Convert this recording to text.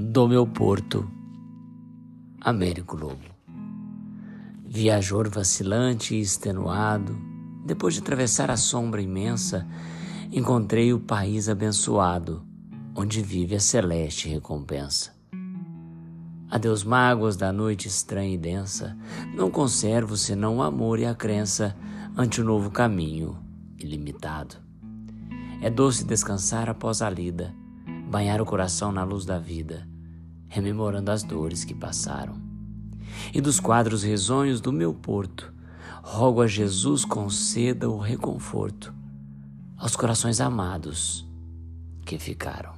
do meu porto. Américo Lobo. Viajor vacilante e extenuado, depois de atravessar a sombra imensa, encontrei o país abençoado, onde vive a celeste recompensa. Adeus mágoas da noite estranha e densa, não conservo senão o amor e a crença ante o novo caminho ilimitado. É doce descansar após a lida, banhar o coração na luz da vida, rememorando as dores que passaram. E dos quadros risonhos do meu porto, rogo a Jesus conceda o reconforto aos corações amados que ficaram.